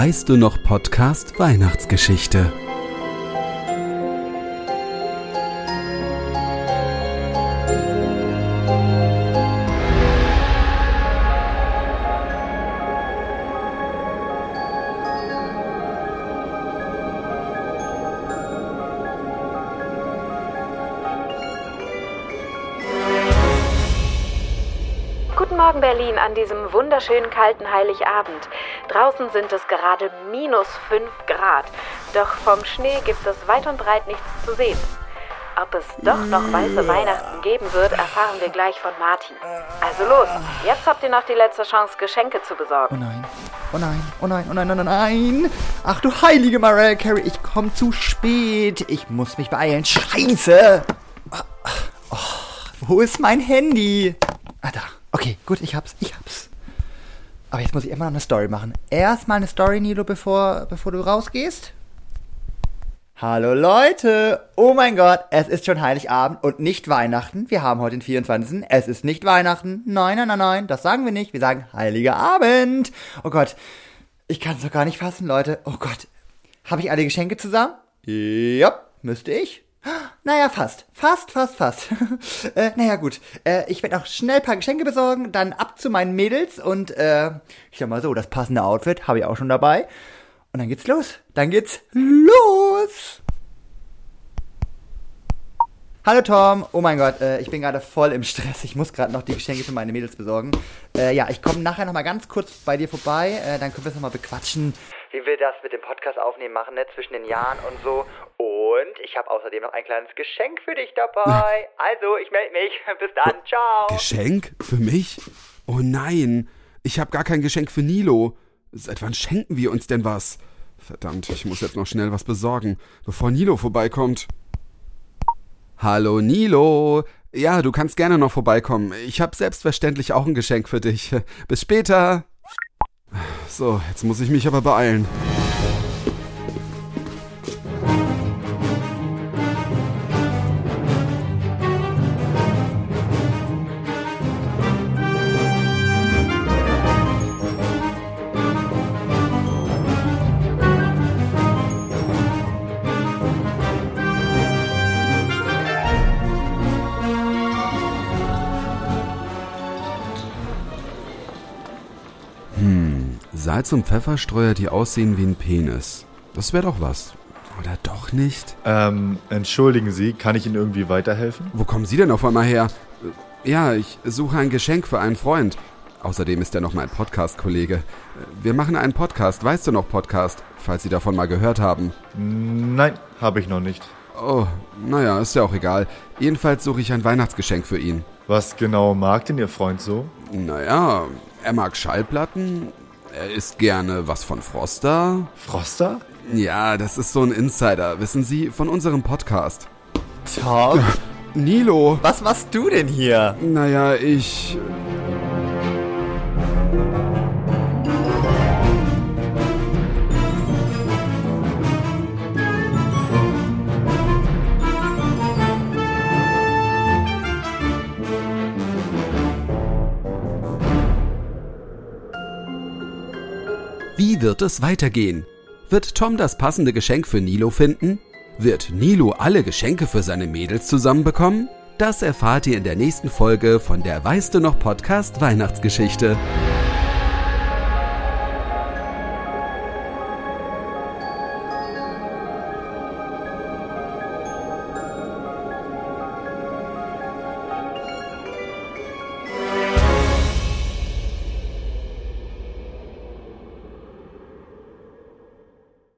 Weißt du noch Podcast Weihnachtsgeschichte. Morgen Berlin an diesem wunderschönen kalten Heiligabend. Draußen sind es gerade minus 5 Grad. Doch vom Schnee gibt es weit und breit nichts zu sehen. Ob es doch noch weiße Weihnachten geben wird, erfahren wir gleich von Martin. Also los, jetzt habt ihr noch die letzte Chance, Geschenke zu Oh besorgen. nein, oh nein, oh nein, oh nein, oh nein, oh nein. Ach du heilige Mariah Carey, ich komm zu spät. Ich muss mich beeilen. Scheiße. Oh, wo ist mein Handy? Ah, da. Okay, gut, ich hab's, ich hab's. Aber jetzt muss ich immer noch eine Story machen. Erstmal eine Story, Nilo, bevor, bevor du rausgehst. Hallo Leute! Oh mein Gott, es ist schon Heiligabend und nicht Weihnachten. Wir haben heute den 24. Es ist nicht Weihnachten. Nein, nein, nein, nein, das sagen wir nicht. Wir sagen Heiliger Abend. Oh Gott, ich kann es doch gar nicht fassen, Leute. Oh Gott, habe ich alle Geschenke zusammen? Ja, müsste ich. Naja, fast. Fast, fast, fast. äh, naja, gut. Äh, ich werde auch schnell ein paar Geschenke besorgen, dann ab zu meinen Mädels und, äh, ich sag mal so, das passende Outfit habe ich auch schon dabei. Und dann geht's los. Dann geht's los. Hallo Tom. Oh mein Gott, äh, ich bin gerade voll im Stress. Ich muss gerade noch die Geschenke für meine Mädels besorgen. Äh, ja, ich komme nachher noch mal ganz kurz bei dir vorbei. Äh, dann können wir es noch mal bequatschen. Wie wir das mit dem Podcast aufnehmen machen, ne? Zwischen den Jahren und so. Ich habe außerdem noch ein kleines Geschenk für dich dabei. Also, ich melde mich. Bis dann. Ciao. Geschenk? Für mich? Oh nein, ich habe gar kein Geschenk für Nilo. Seit wann schenken wir uns denn was? Verdammt, ich muss jetzt noch schnell was besorgen, bevor Nilo vorbeikommt. Hallo Nilo. Ja, du kannst gerne noch vorbeikommen. Ich habe selbstverständlich auch ein Geschenk für dich. Bis später. So, jetzt muss ich mich aber beeilen. Salz und Pfefferstreuer, die aussehen wie ein Penis. Das wäre doch was. Oder doch nicht? Ähm, entschuldigen Sie, kann ich Ihnen irgendwie weiterhelfen? Wo kommen Sie denn auf einmal her? Äh, Ja, ich suche ein Geschenk für einen Freund. Außerdem ist er noch mein Podcast-Kollege. Äh, Wir machen einen Podcast, weißt du noch Podcast, falls Sie davon mal gehört haben. Nein, habe ich noch nicht. Oh, naja, ist ja auch egal. Jedenfalls suche ich ein Weihnachtsgeschenk für ihn. Was genau mag denn Ihr Freund so? Naja, er mag Schallplatten, er isst gerne was von Froster. Froster? Ja, das ist so ein Insider, wissen Sie, von unserem Podcast. Tom, Nilo! was machst du denn hier? Naja, ich. Wie wird es weitergehen? Wird Tom das passende Geschenk für Nilo finden? Wird Nilo alle Geschenke für seine Mädels zusammenbekommen? Das erfahrt ihr in der nächsten Folge von der Weißt du noch Podcast Weihnachtsgeschichte.